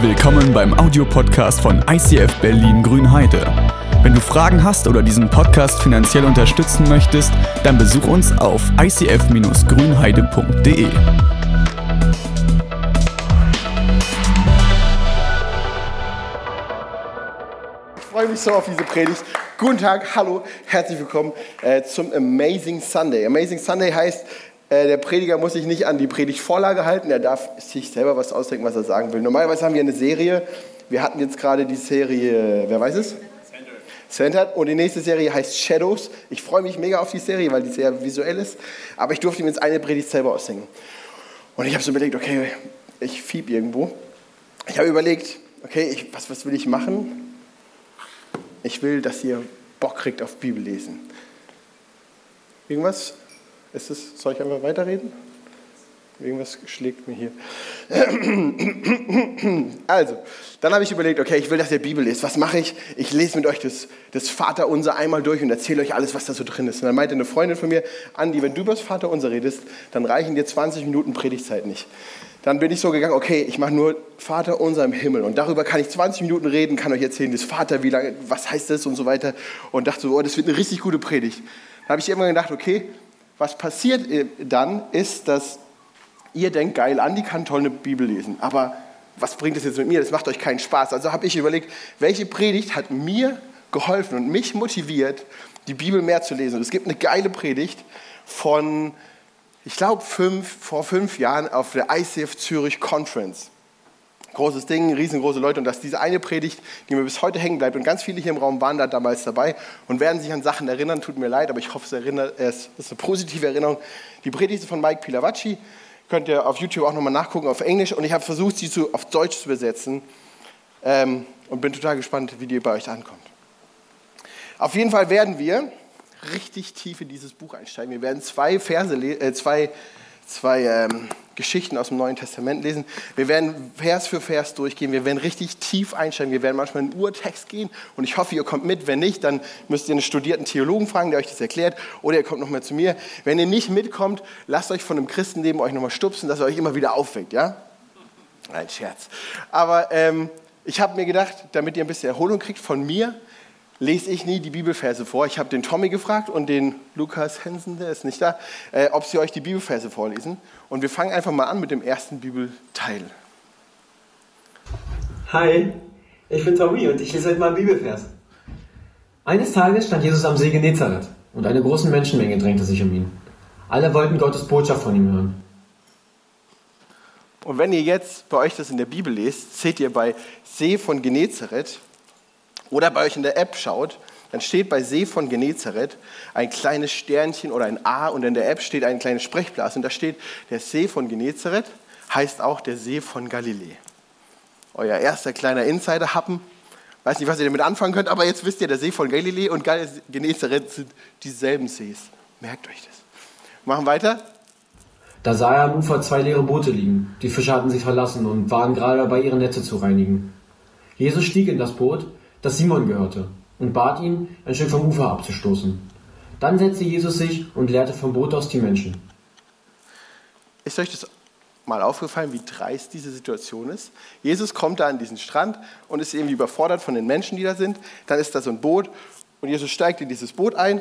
Willkommen beim Audiopodcast von ICF Berlin Grünheide. Wenn du Fragen hast oder diesen Podcast finanziell unterstützen möchtest, dann besuch uns auf icf-grünheide.de. Ich freue mich so auf diese Predigt. Guten Tag, hallo, herzlich willkommen äh, zum Amazing Sunday. Amazing Sunday heißt, der Prediger muss sich nicht an die Predigtvorlage halten, er darf sich selber was ausdenken, was er sagen will. Normalerweise haben wir eine Serie, wir hatten jetzt gerade die Serie, wer weiß es? Centered. Und die nächste Serie heißt Shadows. Ich freue mich mega auf die Serie, weil die sehr visuell ist. Aber ich durfte mir jetzt eine Predigt selber ausdenken. Und ich habe so überlegt, okay, ich fieb irgendwo. Ich habe überlegt, okay, ich, was, was will ich machen? Ich will, dass ihr Bock kriegt auf Bibellesen. Irgendwas? Ist es, soll ich einfach weiterreden? Irgendwas schlägt mir hier. Also, dann habe ich überlegt, okay, ich will, dass ihr Bibel lest. Was mache ich? Ich lese mit euch das, das Vaterunser einmal durch und erzähle euch alles, was da so drin ist. Und dann meinte eine Freundin von mir, Andi, wenn du über das Vaterunser redest, dann reichen dir 20 Minuten Predigtzeit nicht. Dann bin ich so gegangen, okay, ich mache nur Vaterunser im Himmel. Und darüber kann ich 20 Minuten reden, kann euch erzählen, das Vater, wie lange, was heißt das und so weiter. Und dachte so, oh, das wird eine richtig gute Predigt. Dann habe ich irgendwann gedacht, okay, was passiert äh, dann, ist, dass ihr denkt, geil, Andi kann toll eine Bibel lesen, aber was bringt das jetzt mit mir? Das macht euch keinen Spaß. Also habe ich überlegt, welche Predigt hat mir geholfen und mich motiviert, die Bibel mehr zu lesen. Und es gibt eine geile Predigt von, ich glaube, fünf, vor fünf Jahren auf der ICF Zürich Conference. Großes Ding, riesengroße Leute. Und das ist diese eine Predigt, die mir bis heute hängen bleibt. Und ganz viele hier im Raum waren da damals dabei und werden sich an Sachen erinnern. Tut mir leid, aber ich hoffe, es, erinnert, es ist eine positive Erinnerung. Die Predigt von Mike Pilavacci. Könnt ihr auf YouTube auch nochmal nachgucken, auf Englisch. Und ich habe versucht, sie zu, auf Deutsch zu übersetzen. Ähm, und bin total gespannt, wie die bei euch ankommt. Auf jeden Fall werden wir richtig tief in dieses Buch einsteigen. Wir werden zwei Verse, äh, zwei, zwei ähm, Geschichten aus dem Neuen Testament lesen. Wir werden Vers für Vers durchgehen. Wir werden richtig tief einsteigen. Wir werden manchmal in den Urtext gehen. Und ich hoffe, ihr kommt mit. Wenn nicht, dann müsst ihr einen studierten Theologen fragen, der euch das erklärt. Oder ihr kommt nochmal zu mir. Wenn ihr nicht mitkommt, lasst euch von einem Christenleben euch nochmal stupsen, dass er euch immer wieder aufweckt. Ja? Ein Scherz. Aber ähm, ich habe mir gedacht, damit ihr ein bisschen Erholung kriegt von mir, lese ich nie die Bibelverse vor. Ich habe den Tommy gefragt und den Lukas Hensen, der ist nicht da, äh, ob sie euch die Bibelverse vorlesen. Und wir fangen einfach mal an mit dem ersten Bibelteil. Hi, ich bin Tommy und ich lese heute mal einen Bibelvers. Eines Tages stand Jesus am See Genezareth und eine große Menschenmenge drängte sich um ihn. Alle wollten Gottes Botschaft von ihm hören. Und wenn ihr jetzt bei euch das in der Bibel lest, seht ihr bei See von Genezareth oder bei euch in der App schaut, dann steht bei See von Genezareth ein kleines Sternchen oder ein A und in der App steht eine kleine Sprechblase und da steht, der See von Genezareth heißt auch der See von Galiläa. Euer erster kleiner Insider-Happen. Weiß nicht, was ihr damit anfangen könnt, aber jetzt wisst ihr, der See von Galiläa und Genezareth sind dieselben Sees. Merkt euch das. Machen weiter. Da sah er am Ufer zwei leere Boote liegen. Die Fischer hatten sie verlassen und waren gerade dabei, ihre Netze zu reinigen. Jesus stieg in das Boot, das Simon gehörte, und bat ihn, ein Stück vom Ufer abzustoßen. Dann setzte Jesus sich und lehrte vom Boot aus die Menschen. Ist euch das mal aufgefallen, wie dreist diese Situation ist? Jesus kommt da an diesen Strand und ist irgendwie überfordert von den Menschen, die da sind. Dann ist da so ein Boot und Jesus steigt in dieses Boot ein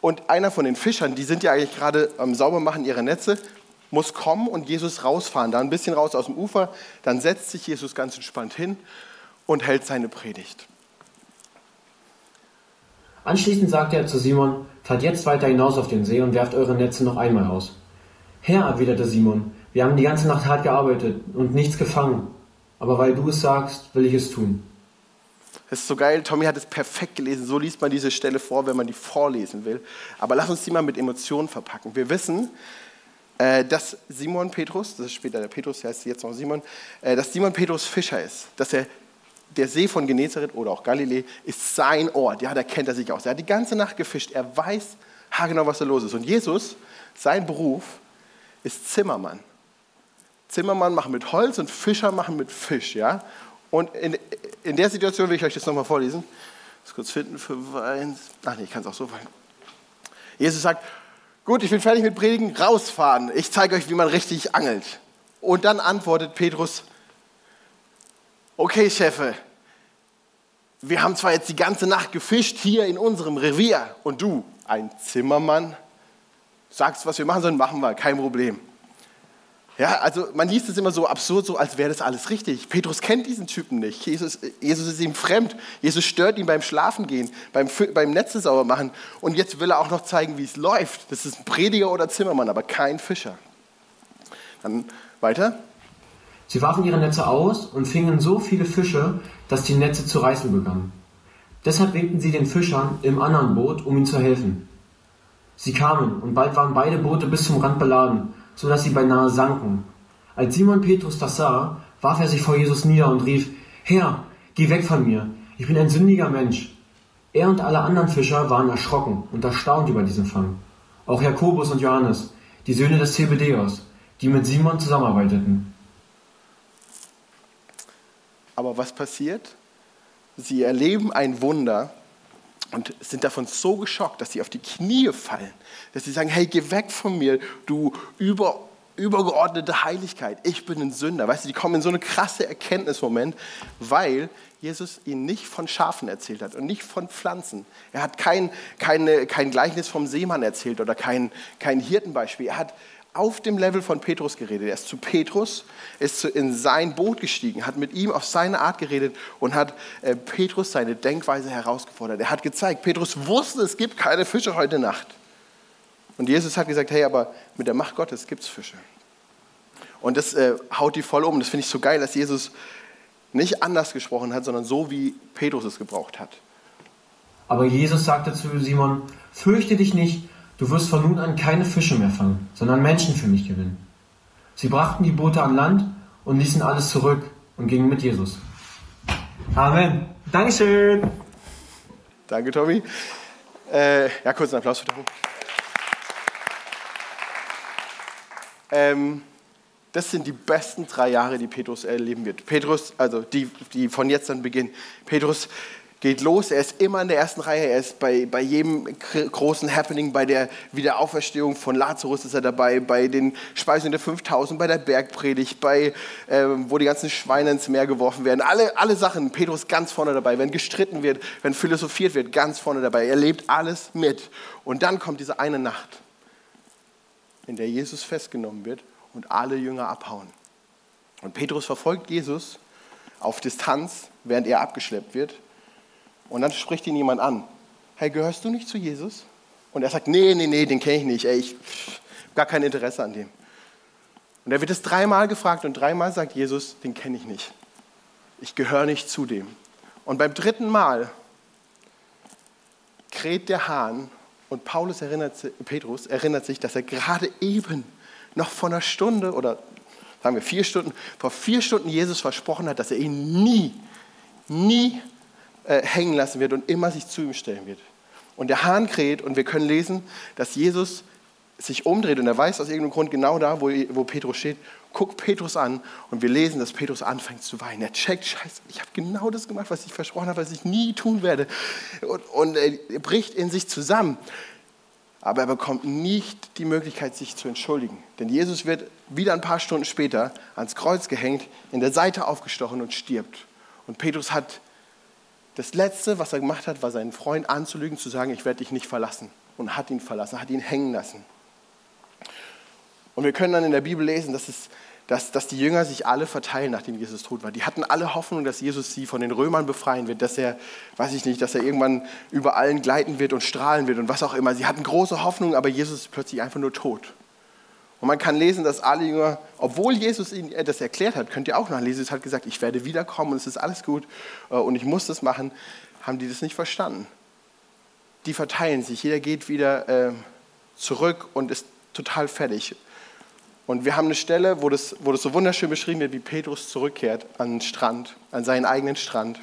und einer von den Fischern, die sind ja eigentlich gerade am Saubermachen ihrer Netze, muss kommen und Jesus rausfahren, da ein bisschen raus aus dem Ufer. Dann setzt sich Jesus ganz entspannt hin und hält seine Predigt. Anschließend sagte er zu Simon, fahrt jetzt weiter hinaus auf den See und werft eure Netze noch einmal aus. Herr, erwiderte Simon, wir haben die ganze Nacht hart gearbeitet und nichts gefangen. Aber weil du es sagst, will ich es tun. Das ist so geil. Tommy hat es perfekt gelesen. So liest man diese Stelle vor, wenn man die vorlesen will. Aber lass uns die mal mit Emotionen verpacken. Wir wissen, äh, dass Simon Petrus, das ist später der Petrus, der heißt jetzt noch Simon, äh, dass Simon Petrus Fischer ist. Dass er der See von Genezareth oder auch Galiläa ist sein Ort. Ja, da kennt er sich aus. Er hat die ganze Nacht gefischt. Er weiß haargenau, was da los ist. Und Jesus, sein Beruf ist Zimmermann. Zimmermann machen mit Holz und Fischer machen mit Fisch. Ja? Und in, in der Situation will ich euch das nochmal vorlesen. Das kurz finden für Wein. Ach nee, ich kann es auch so fallen. Jesus sagt, gut, ich bin fertig mit Predigen, rausfahren. Ich zeige euch, wie man richtig angelt. Und dann antwortet Petrus, okay Chefe, wir haben zwar jetzt die ganze Nacht gefischt hier in unserem Revier und du, ein Zimmermann, sagst, was wir machen sollen, machen wir, kein Problem. Ja, also man liest es immer so absurd, so als wäre das alles richtig. Petrus kennt diesen Typen nicht. Jesus, Jesus ist ihm fremd. Jesus stört ihn beim Schlafengehen, beim, beim Netze sauber machen. Und jetzt will er auch noch zeigen, wie es läuft. Das ist ein Prediger oder Zimmermann, aber kein Fischer. Dann weiter. Sie warfen ihre Netze aus und fingen so viele Fische, dass die Netze zu reißen begannen. Deshalb winkten sie den Fischern im anderen Boot, um ihnen zu helfen. Sie kamen, und bald waren beide Boote bis zum Rand beladen, so dass sie beinahe sanken. Als Simon Petrus das sah, warf er sich vor Jesus nieder und rief, Herr, geh weg von mir, ich bin ein sündiger Mensch. Er und alle anderen Fischer waren erschrocken und erstaunt über diesen Fang. Auch Jakobus und Johannes, die Söhne des Zebedeus, die mit Simon zusammenarbeiteten. Aber was passiert? Sie erleben ein Wunder und sind davon so geschockt, dass sie auf die Knie fallen, dass sie sagen, hey, geh weg von mir, du über, übergeordnete Heiligkeit, ich bin ein Sünder. Weißt du, die kommen in so eine krasse Erkenntnismoment, weil Jesus ihnen nicht von Schafen erzählt hat und nicht von Pflanzen. Er hat kein, keine, kein Gleichnis vom Seemann erzählt oder kein, kein Hirtenbeispiel. Er hat auf dem Level von Petrus geredet. Er ist zu Petrus, ist in sein Boot gestiegen, hat mit ihm auf seine Art geredet und hat äh, Petrus seine Denkweise herausgefordert. Er hat gezeigt, Petrus wusste, es gibt keine Fische heute Nacht. Und Jesus hat gesagt, hey, aber mit der Macht Gottes gibt es Fische. Und das äh, haut die voll um. Das finde ich so geil, dass Jesus nicht anders gesprochen hat, sondern so, wie Petrus es gebraucht hat. Aber Jesus sagte zu Simon, fürchte dich nicht, Du wirst von nun an keine Fische mehr fangen, sondern Menschen für mich gewinnen. Sie brachten die Boote an Land und ließen alles zurück und gingen mit Jesus. Amen. Dankeschön. Danke, Tommy. Äh, ja, kurz einen Applaus für Tommy. Ähm, das sind die besten drei Jahre, die Petrus erleben wird. Petrus, also die, die von jetzt an beginnen. Petrus geht los. Er ist immer in der ersten Reihe. Er ist bei, bei jedem großen Happening, bei der Wiederauferstehung von Lazarus ist er dabei, bei den Speisungen der 5000, bei der Bergpredigt, bei, äh, wo die ganzen Schweine ins Meer geworfen werden. Alle, alle Sachen, Petrus ganz vorne dabei. Wenn gestritten wird, wenn philosophiert wird, ganz vorne dabei. Er lebt alles mit. Und dann kommt diese eine Nacht, in der Jesus festgenommen wird und alle Jünger abhauen. Und Petrus verfolgt Jesus auf Distanz, während er abgeschleppt wird und dann spricht ihn jemand an. Hey, gehörst du nicht zu Jesus? Und er sagt, nee, nee, nee, den kenne ich nicht. Ey, ich habe gar kein Interesse an dem. Und er wird es dreimal gefragt und dreimal sagt Jesus, den kenne ich nicht. Ich gehöre nicht zu dem. Und beim dritten Mal kräht der Hahn und Paulus erinnert, Petrus erinnert sich, dass er gerade eben noch vor einer Stunde oder sagen wir vier Stunden, vor vier Stunden Jesus versprochen hat, dass er ihn nie, nie äh, hängen lassen wird und immer sich zu ihm stellen wird. Und der Hahn kräht und wir können lesen, dass Jesus sich umdreht und er weiß aus irgendeinem Grund genau da, wo, wo Petrus steht, guckt Petrus an und wir lesen, dass Petrus anfängt zu weinen. Er checkt, scheiße, ich habe genau das gemacht, was ich versprochen habe, was ich nie tun werde. Und, und er bricht in sich zusammen. Aber er bekommt nicht die Möglichkeit, sich zu entschuldigen. Denn Jesus wird wieder ein paar Stunden später ans Kreuz gehängt, in der Seite aufgestochen und stirbt. Und Petrus hat das Letzte, was er gemacht hat, war seinen Freund anzulügen, zu sagen, ich werde dich nicht verlassen. Und hat ihn verlassen, hat ihn hängen lassen. Und wir können dann in der Bibel lesen, dass, es, dass, dass die Jünger sich alle verteilen, nachdem Jesus tot war. Die hatten alle Hoffnung, dass Jesus sie von den Römern befreien wird, dass er, weiß ich nicht, dass er irgendwann über allen gleiten wird und strahlen wird und was auch immer. Sie hatten große Hoffnung, aber Jesus ist plötzlich einfach nur tot. Und man kann lesen, dass alle Jünger, obwohl Jesus ihnen das erklärt hat, könnt ihr auch nachlesen, Jesus hat gesagt, ich werde wiederkommen und es ist alles gut äh, und ich muss das machen, haben die das nicht verstanden. Die verteilen sich, jeder geht wieder äh, zurück und ist total fertig. Und wir haben eine Stelle, wo das, wo das so wunderschön beschrieben wird, wie Petrus zurückkehrt an den Strand, an seinen eigenen Strand,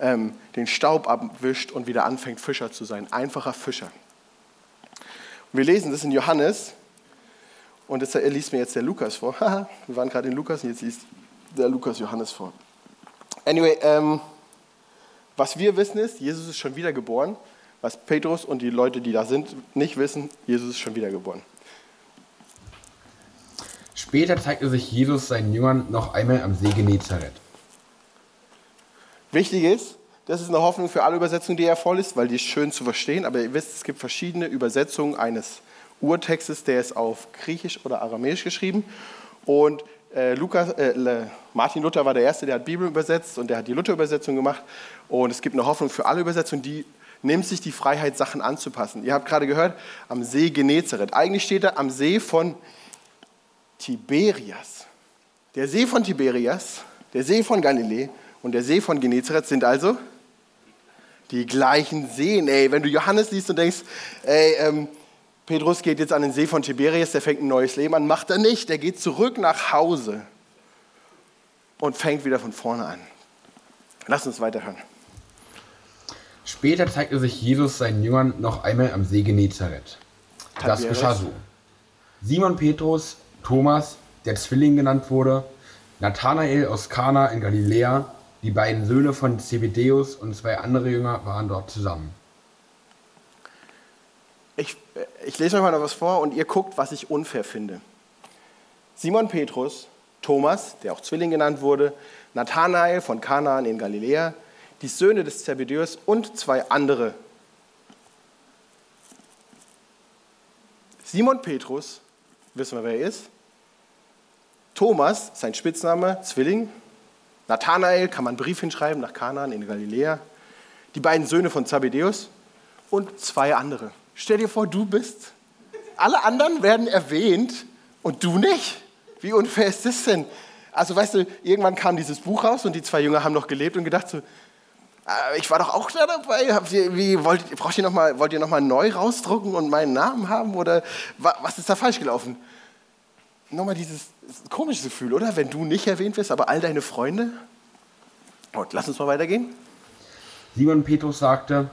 ähm, den Staub abwischt und wieder anfängt, Fischer zu sein. Einfacher Fischer. Und wir lesen das in Johannes und das liest mir jetzt der Lukas vor. wir waren gerade in Lukas und jetzt liest der Lukas Johannes vor. Anyway, ähm, was wir wissen ist, Jesus ist schon wieder geboren. Was Petrus und die Leute, die da sind, nicht wissen, Jesus ist schon wieder geboren. Später zeigte sich Jesus seinen Jüngern noch einmal am See Genezareth. Wichtig ist, das ist eine Hoffnung für alle Übersetzungen, die er voll ist, weil die ist schön zu verstehen. Aber ihr wisst, es gibt verschiedene Übersetzungen eines Urtextes, der ist auf Griechisch oder Aramäisch geschrieben. Und äh, Lukas, äh, Martin Luther war der Erste, der hat Bibel übersetzt und der hat die Luther-Übersetzung gemacht. Und es gibt eine Hoffnung für alle Übersetzungen, die nimmt sich die Freiheit, Sachen anzupassen. Ihr habt gerade gehört, am See Genezareth. Eigentlich steht da am See von Tiberias. Der See von Tiberias, der See von Galiläa und der See von Genezareth sind also die gleichen Seen. Ey, wenn du Johannes liest und denkst, ey, ähm, Petrus geht jetzt an den See von Tiberias, der fängt ein neues Leben an, macht er nicht. Der geht zurück nach Hause und fängt wieder von vorne an. Lass uns weiterhören. Später zeigte sich Jesus seinen Jüngern noch einmal am See Genezareth. Das geschah so. Simon Petrus, Thomas, der Zwilling genannt wurde, Nathanael aus Kana in Galiläa, die beiden Söhne von Zebedäus und zwei andere Jünger waren dort zusammen. Ich, ich lese euch mal noch was vor und ihr guckt, was ich unfair finde. Simon Petrus, Thomas, der auch Zwilling genannt wurde, Nathanael von Kanaan in Galiläa, die Söhne des Zebedäus und zwei andere. Simon Petrus, wissen wir, wer er ist. Thomas, sein Spitzname, Zwilling. Nathanael, kann man einen Brief hinschreiben nach Kanaan in Galiläa. Die beiden Söhne von Zebedäus und zwei andere. Stell dir vor, du bist. Alle anderen werden erwähnt und du nicht. Wie unfair ist das denn? Also weißt du, irgendwann kam dieses Buch raus und die zwei Jünger haben noch gelebt und gedacht so, äh, ich war doch auch da dabei. Wie, wollt, braucht ihr noch mal, wollt ihr nochmal neu rausdrucken und meinen Namen haben? Oder was ist da falsch gelaufen? Nochmal dieses komische Gefühl, oder? Wenn du nicht erwähnt wirst, aber all deine Freunde. Und lass uns mal weitergehen. Simon Petrus sagte,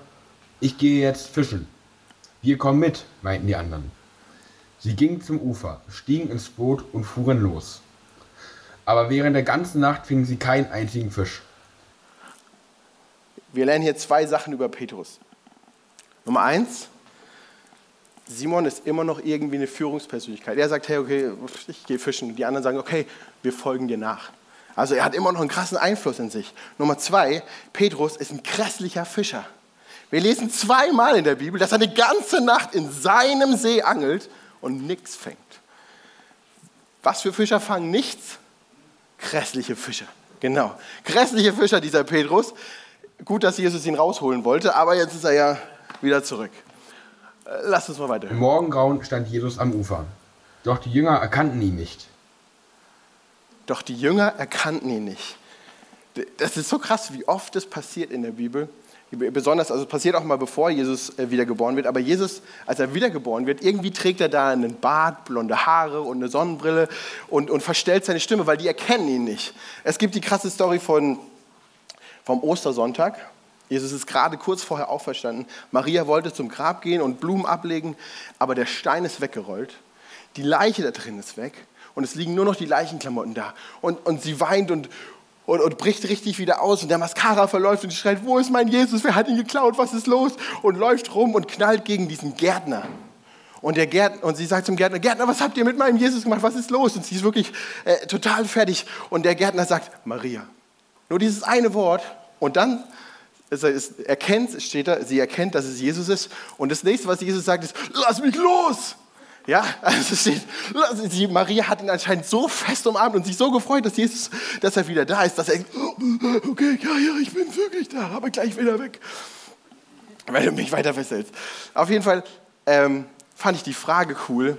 ich gehe jetzt fischen. Wir kommen mit, meinten die anderen. Sie gingen zum Ufer, stiegen ins Boot und fuhren los. Aber während der ganzen Nacht fingen sie keinen einzigen Fisch. Wir lernen hier zwei Sachen über Petrus. Nummer eins, Simon ist immer noch irgendwie eine Führungspersönlichkeit. Er sagt, hey, okay, ich gehe fischen. Die anderen sagen, okay, wir folgen dir nach. Also er hat immer noch einen krassen Einfluss in sich. Nummer zwei, Petrus ist ein grässlicher Fischer. Wir lesen zweimal in der Bibel, dass er eine ganze Nacht in seinem See angelt und nichts fängt. Was für Fischer fangen nichts? Grässliche Fischer. Genau. Grässliche Fischer, dieser Petrus. Gut, dass Jesus ihn rausholen wollte, aber jetzt ist er ja wieder zurück. Äh, lass uns mal weiter. Im Morgengrauen stand Jesus am Ufer. Doch die Jünger erkannten ihn nicht. Doch die Jünger erkannten ihn nicht. Das ist so krass, wie oft das passiert in der Bibel. Besonders, also passiert auch mal bevor Jesus äh, wiedergeboren wird. Aber Jesus, als er wiedergeboren wird, irgendwie trägt er da einen Bart, blonde Haare und eine Sonnenbrille und, und verstellt seine Stimme, weil die erkennen ihn nicht. Es gibt die krasse Story von vom Ostersonntag. Jesus ist gerade kurz vorher auferstanden. Maria wollte zum Grab gehen und Blumen ablegen, aber der Stein ist weggerollt. Die Leiche da drin ist weg und es liegen nur noch die Leichenklamotten da. Und, und sie weint und, und, und, bricht richtig wieder aus und der Mascara verläuft und schreit, wo ist mein Jesus, wer hat ihn geklaut, was ist los? Und läuft rum und knallt gegen diesen Gärtner. Und, der Gärtner, und sie sagt zum Gärtner, Gärtner, was habt ihr mit meinem Jesus gemacht, was ist los? Und sie ist wirklich äh, total fertig. Und der Gärtner sagt, Maria. Nur dieses eine Wort und dann es erkennt, steht da, sie erkennt, dass es Jesus ist. Und das nächste, was Jesus sagt, ist, lass mich los. Ja, also steht, die Maria hat ihn anscheinend so fest umarmt und sich so gefreut, dass Jesus, dass er wieder da ist, dass er, okay, ja, ja, ich bin wirklich da, aber gleich wieder weg, wenn du mich weiter festhältst. Auf jeden Fall ähm, fand ich die Frage cool,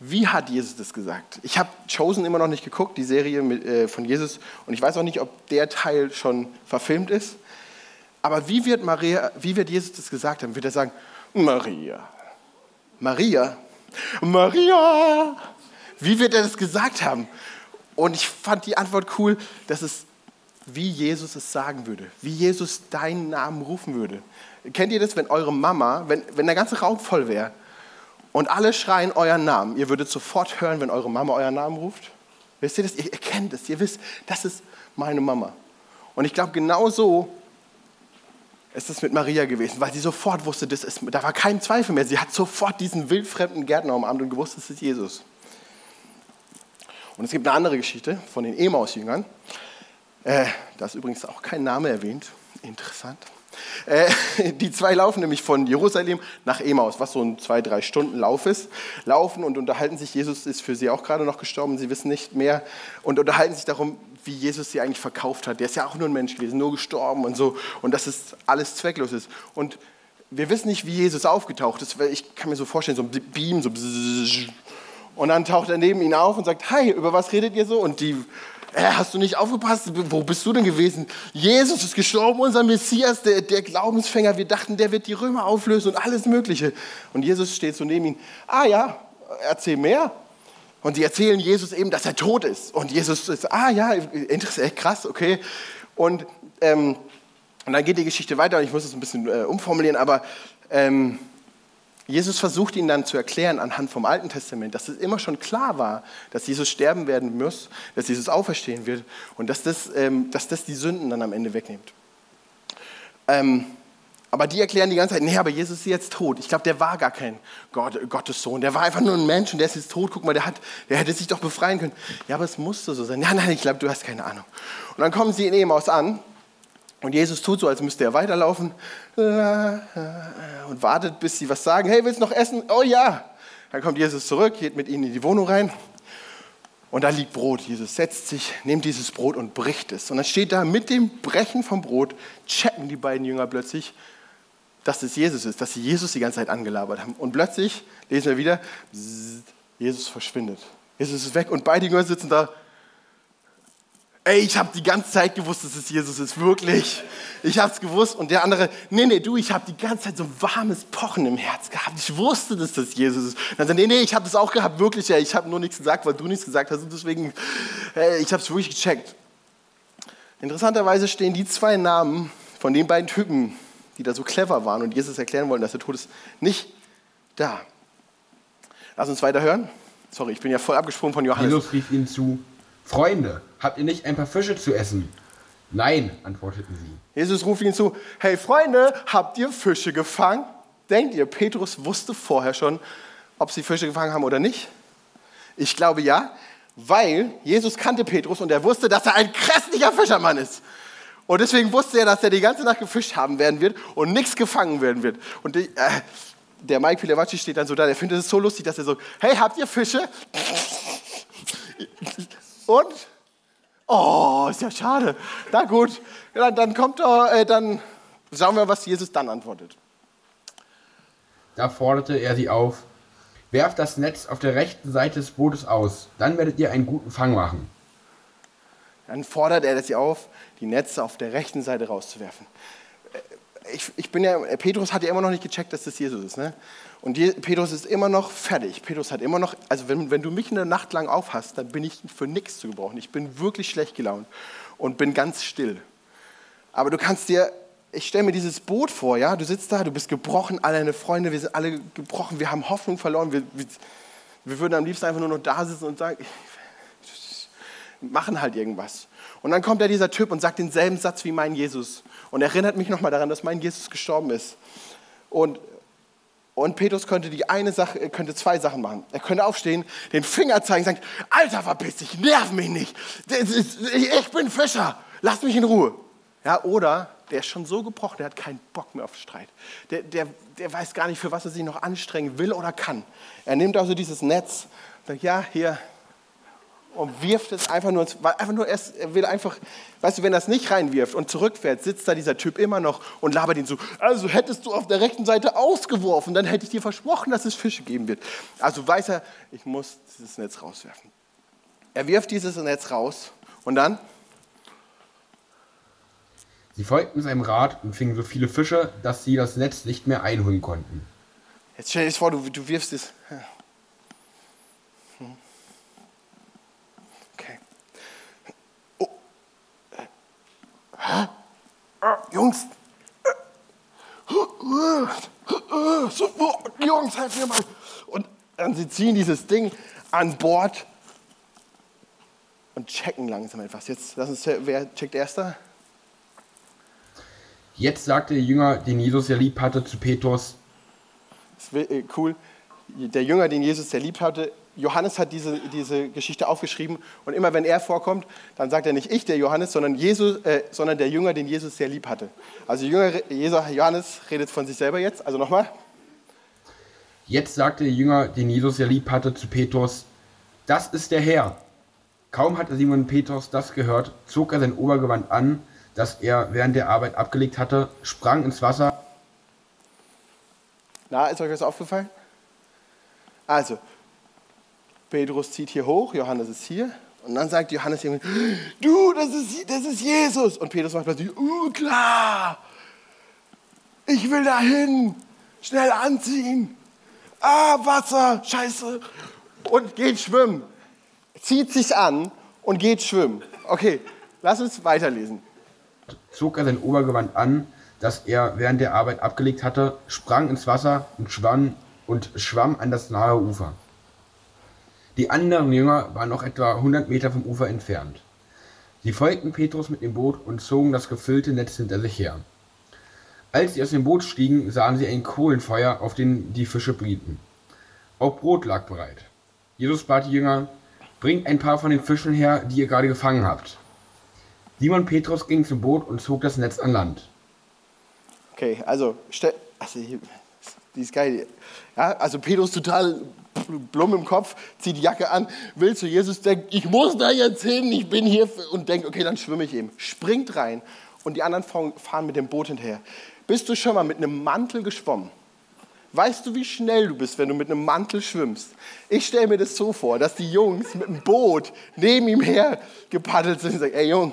wie hat Jesus das gesagt? Ich habe Chosen immer noch nicht geguckt, die Serie mit, äh, von Jesus, und ich weiß auch nicht, ob der Teil schon verfilmt ist. Aber wie wird, Maria, wie wird Jesus das gesagt haben? Wird er sagen, Maria, Maria, Maria? Wie wird er das gesagt haben? Und ich fand die Antwort cool, dass es wie Jesus es sagen würde, wie Jesus deinen Namen rufen würde. Kennt ihr das, wenn eure Mama, wenn, wenn der ganze Raum voll wäre und alle schreien euren Namen. Ihr würdet sofort hören, wenn eure Mama euren Namen ruft. Wisst ihr das? Ihr erkennt es. Ihr wisst, das ist meine Mama. Und ich glaube, genau so ist es mit Maria gewesen, weil sie sofort wusste, das ist, da war kein Zweifel mehr. Sie hat sofort diesen wildfremden Gärtner umarmt und gewusst, das ist Jesus. Und es gibt eine andere Geschichte von den Emaus-Jüngern. Äh, da ist übrigens auch kein Name erwähnt. Interessant. Äh, die zwei laufen nämlich von Jerusalem nach Emaus, was so ein zwei, drei Stunden Lauf ist. Laufen und unterhalten sich. Jesus ist für sie auch gerade noch gestorben, sie wissen nicht mehr. Und unterhalten sich darum, wie Jesus sie eigentlich verkauft hat. Der ist ja auch nur ein Mensch gewesen, nur gestorben und so. Und dass es alles zwecklos ist. Und wir wissen nicht, wie Jesus aufgetaucht ist. Ich kann mir so vorstellen, so ein Beam, so und dann taucht er neben ihn auf und sagt, hi, über was redet ihr so? Und die, hast du nicht aufgepasst? Wo bist du denn gewesen? Jesus ist gestorben, unser Messias, der, der Glaubensfänger. Wir dachten, der wird die Römer auflösen und alles Mögliche. Und Jesus steht so neben ihm. Ah ja, erzähl mehr. Und sie erzählen Jesus eben, dass er tot ist. Und Jesus ist, ah ja, interessant, krass, okay. Und, ähm, und dann geht die Geschichte weiter. Ich muss es ein bisschen äh, umformulieren, aber ähm, Jesus versucht ihnen dann zu erklären anhand vom Alten Testament, dass es immer schon klar war, dass Jesus sterben werden muss, dass Jesus auferstehen wird und dass das, ähm, dass das die Sünden dann am Ende wegnimmt. Ähm, aber die erklären die ganze Zeit, nee, aber Jesus ist jetzt tot. Ich glaube, der war gar kein Gott, Gottes Sohn. Der war einfach nur ein Mensch und der ist jetzt tot. Guck mal, der, hat, der hätte sich doch befreien können. Ja, aber es musste so sein. Ja, nein, ich glaube, du hast keine Ahnung. Und dann kommen sie in Emaus an und Jesus tut so, als müsste er weiterlaufen und wartet, bis sie was sagen. Hey, willst du noch essen? Oh ja. Dann kommt Jesus zurück, geht mit ihnen in die Wohnung rein. Und da liegt Brot. Jesus setzt sich, nimmt dieses Brot und bricht es. Und dann steht da, mit dem Brechen vom Brot checken die beiden Jünger plötzlich, dass es Jesus ist, dass sie Jesus die ganze Zeit angelabert haben. Und plötzlich lesen wir wieder, Jesus verschwindet. Jesus ist weg und beide Jünger sitzen da Ey, ich habe die ganze Zeit gewusst, dass es Jesus ist, wirklich. Ich habe es gewusst. Und der andere, nee, nee, du, ich habe die ganze Zeit so ein warmes Pochen im Herz gehabt. Ich wusste, dass das Jesus ist. Und dann sagt nee, nee, ich habe das auch gehabt, wirklich. Ja, ich habe nur nichts gesagt, weil du nichts gesagt hast. Und deswegen, äh, ich habe es wirklich gecheckt. Interessanterweise stehen die zwei Namen von den beiden Typen, die da so clever waren und Jesus erklären wollen, dass er tot ist, nicht da. Lass uns weiter hören. Sorry, ich bin ja voll abgesprungen von Johannes. Jesus rief ihnen zu, Freunde, habt ihr nicht ein paar Fische zu essen? Nein, antworteten sie. Jesus ruft ihnen zu, hey Freunde, habt ihr Fische gefangen? Denkt ihr, Petrus wusste vorher schon, ob sie Fische gefangen haben oder nicht? Ich glaube ja, weil Jesus kannte Petrus und er wusste, dass er ein grässlicher Fischermann ist. Und deswegen wusste er, dass er die ganze Nacht gefischt haben werden wird und nichts gefangen werden wird. Und die, äh, der Mike Pilevacci steht dann so da, der findet es so lustig, dass er so, hey, habt ihr Fische? Und? Oh, ist ja schade. Na gut, dann, dann kommt er, äh, dann schauen wir, was Jesus dann antwortet. Da forderte er sie auf, werft das Netz auf der rechten Seite des Bootes aus, dann werdet ihr einen guten Fang machen. Dann fordert er sie auf, die Netze auf der rechten Seite rauszuwerfen. Äh, ich, ich bin ja, Petrus hat ja immer noch nicht gecheckt, dass das Jesus ist. Ne? Und Petrus ist immer noch fertig. Petrus hat immer noch, also wenn, wenn du mich eine Nacht lang aufhast, dann bin ich für nichts zu gebrauchen. Ich bin wirklich schlecht gelaunt und bin ganz still. Aber du kannst dir, ich stelle mir dieses Boot vor, ja, du sitzt da, du bist gebrochen, alle deine Freunde, wir sind alle gebrochen, wir haben Hoffnung verloren, wir, wir, wir würden am liebsten einfach nur noch da sitzen und sagen, machen halt irgendwas. Und dann kommt da dieser Typ und sagt denselben Satz wie mein Jesus und erinnert mich nochmal daran, dass mein Jesus gestorben ist. Und und Petrus könnte die eine Sache, könnte zwei Sachen machen. Er könnte aufstehen, den Finger zeigen, sagen: Alter, verpiss dich, nerv mich nicht. Ich bin Fischer, lass mich in Ruhe. Ja, oder der ist schon so gebrochen, der hat keinen Bock mehr auf Streit. Der, der, der weiß gar nicht, für was er sich noch anstrengen will oder kann. Er nimmt also dieses Netz und sagt: Ja, hier, und wirft es einfach nur, weil einfach nur erst, er will einfach, weißt du, wenn er es nicht reinwirft und zurückfährt, sitzt da dieser Typ immer noch und labert ihn so, also hättest du auf der rechten Seite ausgeworfen, dann hätte ich dir versprochen, dass es Fische geben wird. Also weiß er, ich muss dieses Netz rauswerfen. Er wirft dieses Netz raus und dann? Sie folgten seinem Rat und fingen so viele Fische, dass sie das Netz nicht mehr einholen konnten. Jetzt stell dir vor, du, du wirfst es. Jungs, Jungs, helft mir mal. Und dann sie ziehen dieses Ding an Bord und checken langsam etwas. Jetzt, lass uns, wer checkt erster? Jetzt sagte der Jünger, den Jesus ja lieb hatte, zu Petrus. Äh, cool. Der Jünger, den Jesus sehr lieb hatte, Johannes hat diese, diese Geschichte aufgeschrieben und immer wenn er vorkommt, dann sagt er nicht ich, der Johannes, sondern, Jesus, äh, sondern der Jünger, den Jesus sehr lieb hatte. Also Jünger, Johannes redet von sich selber jetzt, also nochmal. Jetzt sagte der Jünger, den Jesus sehr lieb hatte, zu Petrus, das ist der Herr. Kaum hatte Simon Petrus das gehört, zog er sein Obergewand an, das er während der Arbeit abgelegt hatte, sprang ins Wasser. Na, ist euch das aufgefallen? Also, Petrus zieht hier hoch, Johannes ist hier. Und dann sagt Johannes ihm, du, das ist, das ist Jesus. Und Petrus macht plötzlich, uh, klar, ich will dahin, schnell anziehen. Ah, Wasser, scheiße. Und geht schwimmen. Zieht sich an und geht schwimmen. Okay, lass uns weiterlesen. Zog er sein Obergewand an, das er während der Arbeit abgelegt hatte, sprang ins Wasser und schwamm, und schwamm an das nahe Ufer. Die anderen Jünger waren noch etwa 100 Meter vom Ufer entfernt. Sie folgten Petrus mit dem Boot und zogen das gefüllte Netz hinter sich her. Als sie aus dem Boot stiegen, sahen sie ein Kohlenfeuer, auf dem die Fische brieten. Auch Brot lag bereit. Jesus bat die Jünger, bringt ein paar von den Fischen her, die ihr gerade gefangen habt. Simon Petrus ging zum Boot und zog das Netz an Land. Okay, also, also die ist geil. Ja, also Petrus total Blum im Kopf, zieht die Jacke an, will zu Jesus, denkt, ich muss da jetzt hin, ich bin hier und denkt, okay, dann schwimme ich eben. Springt rein und die anderen fahren mit dem Boot hinterher. Bist du schon mal mit einem Mantel geschwommen? Weißt du, wie schnell du bist, wenn du mit einem Mantel schwimmst? Ich stelle mir das so vor, dass die Jungs mit dem Boot neben ihm her gepaddelt sind und sagen, ey Jung,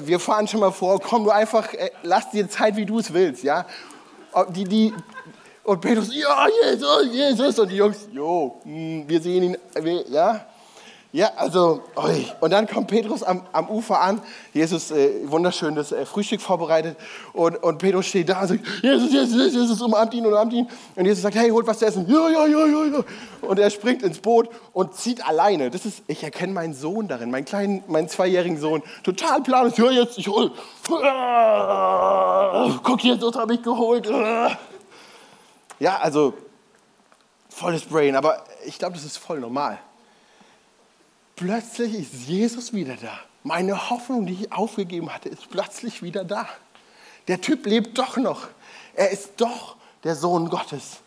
wir fahren schon mal vor, komm du einfach, lass dir Zeit, wie du es willst, ja? Die, die, und Petrus, ja, Jesus, Jesus. Und die Jungs, jo, hm, wir sehen ihn, ja. Ja, also, oi. und dann kommt Petrus am, am Ufer an. Jesus, äh, wunderschönes äh, Frühstück vorbereitet. Und, und Petrus steht da und sagt, Jesus, Jesus, Jesus, umarmt ihn, umarmt ihn. Und Jesus sagt, hey, holt was zu essen. Ja, ja, ja, ja, ja. Und er springt ins Boot und zieht alleine. Das ist, ich erkenne meinen Sohn darin, meinen kleinen, meinen zweijährigen Sohn. Total planlos. Ja, jetzt, ich hol. Guck, Jesus habe ich geholt. Ja, also volles Brain, aber ich glaube, das ist voll normal. Plötzlich ist Jesus wieder da. Meine Hoffnung, die ich aufgegeben hatte, ist plötzlich wieder da. Der Typ lebt doch noch. Er ist doch der Sohn Gottes.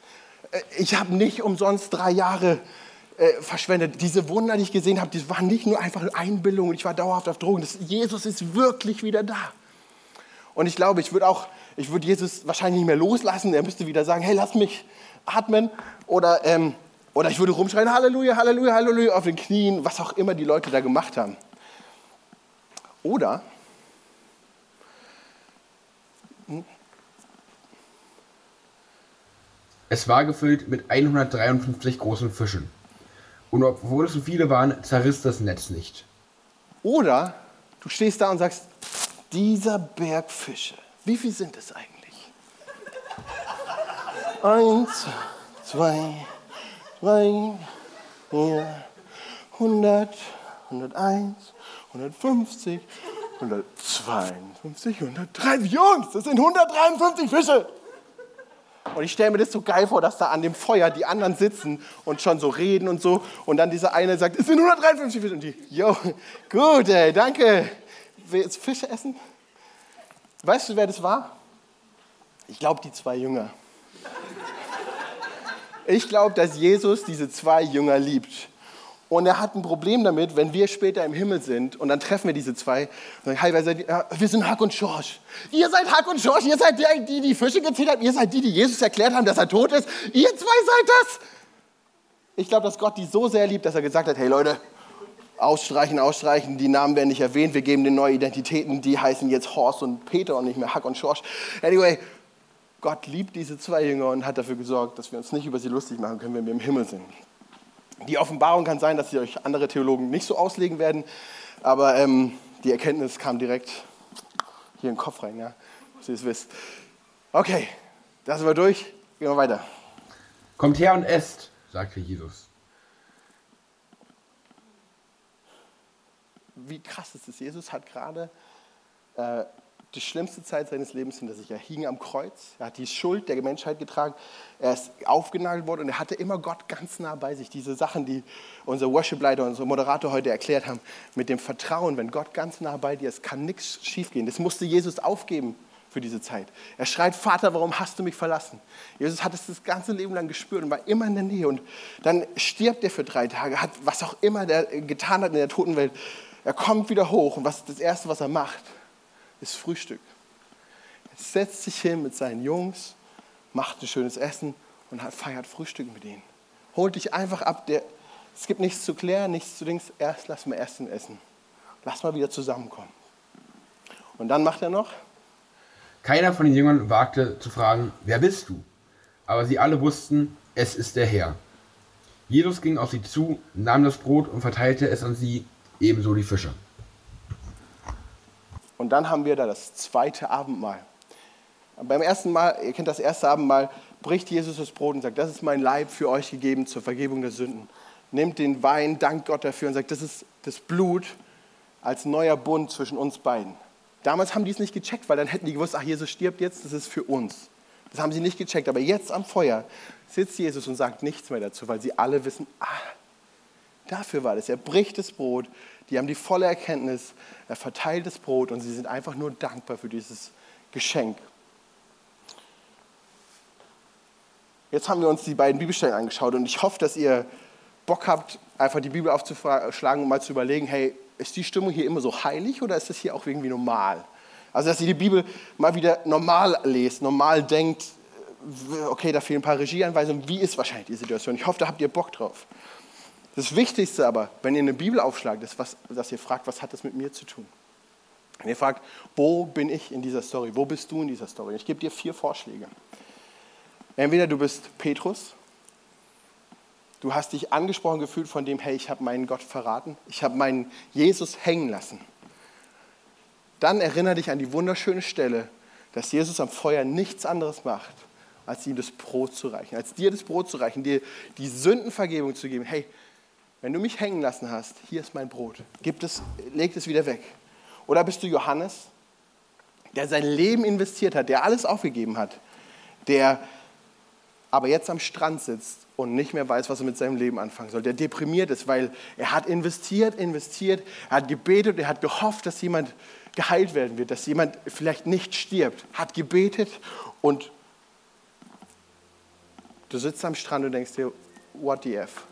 Äh, ich habe nicht umsonst drei Jahre äh, verschwendet. Diese Wunder, die ich gesehen habe, die waren nicht nur einfach Einbildung und ich war dauerhaft auf Drogen. Das, Jesus ist wirklich wieder da. Und ich glaube, ich würde auch ich würde Jesus wahrscheinlich nicht mehr loslassen. Er müsste wieder sagen, hey, lass mich atmen. Oder, ähm, oder ich würde rumschreien, Halleluja, Halleluja, Halleluja, auf den Knien, was auch immer die Leute da gemacht haben. Oder Es war gefüllt mit 153 großen Fischen. Und obwohl es so viele waren, zerriss das Netz nicht. Oder du stehst da und sagst, dieser Berg Fische, wie viel sind es eigentlich? Eins, zwei, drei, vier, 100, 101, 150, 152, 103. Jungs, das sind 153 Fische. Und ich stelle mir das so geil vor, dass da an dem Feuer die anderen sitzen und schon so reden und so. Und dann dieser eine sagt, es sind 153 Fische. Und die, jo, gut, ey, danke. Will jetzt Fische essen? Weißt du, wer das war? Ich glaube, die zwei Jünger. Ich glaube, dass Jesus diese zwei Jünger liebt. Und er hat ein Problem damit, wenn wir später im Himmel sind und dann treffen wir diese zwei sagen, hi, seid? Ja, wir sind Hack und Schorsch. Ihr seid Hack und Schorsch, ihr seid die, die die Fische gezählt haben, ihr seid die, die Jesus erklärt haben, dass er tot ist. Ihr zwei seid das. Ich glaube, dass Gott die so sehr liebt, dass er gesagt hat, hey Leute, Ausstreichen, ausstreichen, die Namen werden nicht erwähnt, wir geben den neue Identitäten, die heißen jetzt Horst und Peter und nicht mehr Hack und Schorsch. Anyway, Gott liebt diese zwei Jünger und hat dafür gesorgt, dass wir uns nicht über sie lustig machen können, wenn wir im Himmel sind. Die Offenbarung kann sein, dass sie euch andere Theologen nicht so auslegen werden, aber ähm, die Erkenntnis kam direkt hier in den Kopf rein, ja, dass ihr es wisst. Okay, da sind wir durch, gehen wir weiter. Kommt her und esst, sagte Jesus. wie krass ist es? Jesus hat gerade äh, die schlimmste Zeit seines Lebens hinter sich. Er hing am Kreuz, er hat die Schuld der Menschheit getragen, er ist aufgenagelt worden und er hatte immer Gott ganz nah bei sich. Diese Sachen, die unser Worship-Leiter, unser Moderator heute erklärt haben, mit dem Vertrauen, wenn Gott ganz nah bei dir ist, kann nichts schiefgehen. Das musste Jesus aufgeben für diese Zeit. Er schreit, Vater, warum hast du mich verlassen? Jesus hat es das ganze Leben lang gespürt und war immer in der Nähe. Und dann stirbt er für drei Tage, hat was auch immer der getan hat in der Totenwelt. Er kommt wieder hoch und was das Erste, was er macht, ist Frühstück. Er setzt sich hin mit seinen Jungs, macht ein schönes Essen und feiert Frühstück mit ihnen. Holt dich einfach ab. Der, es gibt nichts zu klären, nichts zu Dings. Erst lass mal Essen essen. Lass mal wieder zusammenkommen. Und dann macht er noch, keiner von den Jüngern wagte zu fragen, wer bist du? Aber sie alle wussten, es ist der Herr. Jesus ging auf sie zu, nahm das Brot und verteilte es an sie, ebenso die Fische. Und dann haben wir da das zweite Abendmahl. Beim ersten Mal, ihr kennt das erste Abendmahl, bricht Jesus das Brot und sagt, das ist mein Leib für euch gegeben zur Vergebung der Sünden. Nimmt den Wein, dankt Gott dafür und sagt, das ist das Blut als neuer Bund zwischen uns beiden. Damals haben die es nicht gecheckt, weil dann hätten die gewusst, ach, Jesus stirbt jetzt, das ist für uns. Das haben sie nicht gecheckt. Aber jetzt am Feuer sitzt Jesus und sagt nichts mehr dazu, weil sie alle wissen, ah, dafür war das. Er bricht das Brot, die haben die volle Erkenntnis, er verteilt das Brot und sie sind einfach nur dankbar für dieses Geschenk. Jetzt haben wir uns die beiden Bibelstellen angeschaut und ich hoffe, dass ihr Bock habt, einfach die Bibel aufzuschlagen und mal zu überlegen, hey, ist die Stimmung hier immer so heilig oder ist das hier auch irgendwie normal? Also, dass ihr die Bibel mal wieder normal lest, normal denkt, äh, okay, da fehlen ein paar Regieanweisungen, wie ist wahrscheinlich die Situation? Ich hoffe, da habt ihr Bock drauf. Das Wichtigste aber, wenn ihr eine Bibel aufschlagt, ist, was, dass ihr fragt, was hat das mit mir zu tun? Wenn ihr fragt, wo bin ich in dieser Story? Wo bist du in dieser Story? Ich gebe dir vier Vorschläge. Entweder du bist Petrus, Du hast dich angesprochen gefühlt von dem, hey, ich habe meinen Gott verraten, ich habe meinen Jesus hängen lassen. Dann erinnere dich an die wunderschöne Stelle, dass Jesus am Feuer nichts anderes macht, als ihm das Brot zu reichen, als dir das Brot zu reichen, dir die Sündenvergebung zu geben. Hey, wenn du mich hängen lassen hast, hier ist mein Brot. Gib es, leg es wieder weg. Oder bist du Johannes, der sein Leben investiert hat, der alles aufgegeben hat, der aber jetzt am Strand sitzt und nicht mehr weiß, was er mit seinem Leben anfangen soll. Der deprimiert ist, weil er hat investiert, investiert, er hat gebetet, er hat gehofft, dass jemand geheilt werden wird, dass jemand vielleicht nicht stirbt, hat gebetet und du sitzt am Strand und denkst dir, what the F?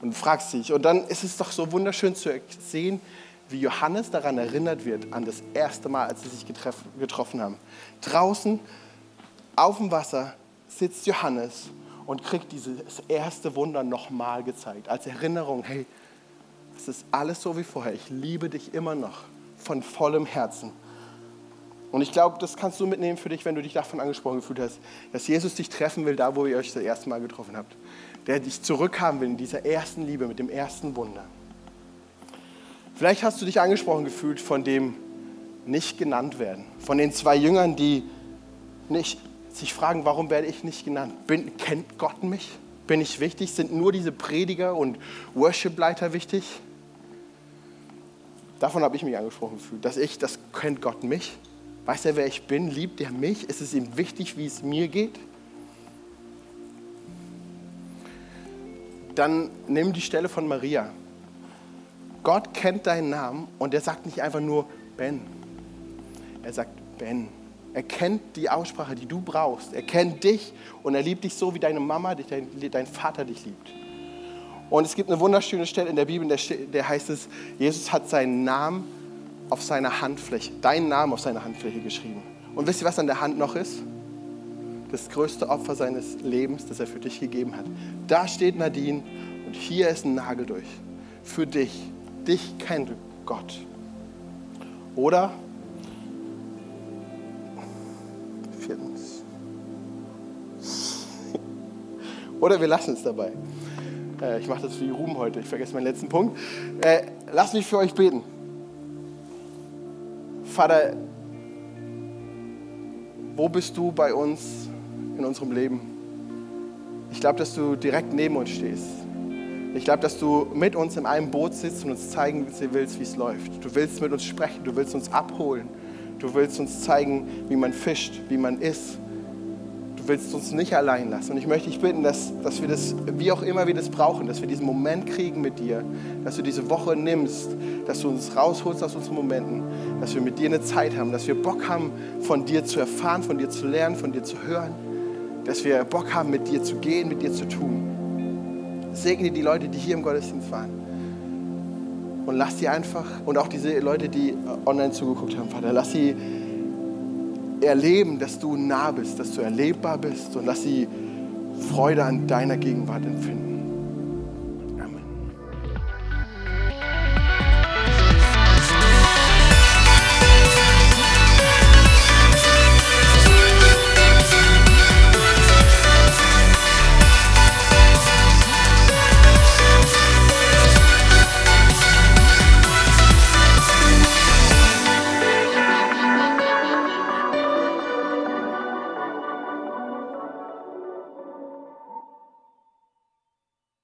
Und fragst dich. Und dann ist es doch so wunderschön zu sehen, wie Johannes daran erinnert wird, an das erste Mal, als sie sich getroffen haben. Draußen auf dem Wasser sitzt Johannes und kriegt dieses erste Wunder nochmal gezeigt. Als Erinnerung, hey, es ist alles so wie vorher. Ich liebe dich immer noch von vollem Herzen. Und ich glaube, das kannst du mitnehmen für dich, wenn du dich davon angesprochen gefühlt hast, dass Jesus dich treffen will, da wo ihr euch das erste Mal getroffen habt. Der dich zurückhaben will in dieser ersten Liebe, mit dem ersten Wunder. Vielleicht hast du dich angesprochen gefühlt von dem nicht genannt werden, von den zwei Jüngern, die nicht sich fragen, warum werde ich nicht genannt? Bin, kennt Gott mich? Bin ich wichtig? Sind nur diese Prediger und Worship-Leiter wichtig? Davon habe ich mich angesprochen gefühlt, dass ich, das kennt Gott mich? Weiß er, wer ich bin? Liebt er mich? Ist es ihm wichtig, wie es mir geht? Dann nimm die Stelle von Maria. Gott kennt deinen Namen und er sagt nicht einfach nur Ben. Er sagt Ben. Er kennt die Aussprache, die du brauchst. Er kennt dich und er liebt dich so, wie deine Mama, dein, dein Vater dich liebt. Und es gibt eine wunderschöne Stelle in der Bibel, in der, der heißt es, Jesus hat seinen Namen auf seiner Handfläche, deinen Namen auf seiner Handfläche geschrieben. Und wisst ihr, was an der Hand noch ist? Das größte Opfer seines Lebens, das er für dich gegeben hat. Da steht Nadine und hier ist ein Nagel durch. Für dich. Dich kennt Gott. Oder viertens. Oder wir lassen es dabei. Äh, ich mache das wie Ruhm heute, ich vergesse meinen letzten Punkt. Äh, lass mich für euch beten. Vater, wo bist du bei uns in unserem Leben? Ich glaube, dass du direkt neben uns stehst. Ich glaube, dass du mit uns in einem Boot sitzt und uns zeigen willst, wie es läuft. Du willst mit uns sprechen, du willst uns abholen. Du willst uns zeigen, wie man fischt, wie man isst. Du willst uns nicht allein lassen. Und ich möchte dich bitten, dass, dass wir das, wie auch immer wir das brauchen, dass wir diesen Moment kriegen mit dir, dass du diese Woche nimmst, dass du uns rausholst aus unseren Momenten, dass wir mit dir eine Zeit haben, dass wir Bock haben, von dir zu erfahren, von dir zu lernen, von dir zu hören, dass wir Bock haben, mit dir zu gehen, mit dir zu tun. Segne die Leute, die hier im Gottesdienst waren. Und lass sie einfach, und auch diese Leute, die online zugeguckt haben, Vater, lass sie erleben, dass du nah bist, dass du erlebbar bist und lass sie Freude an deiner Gegenwart empfinden.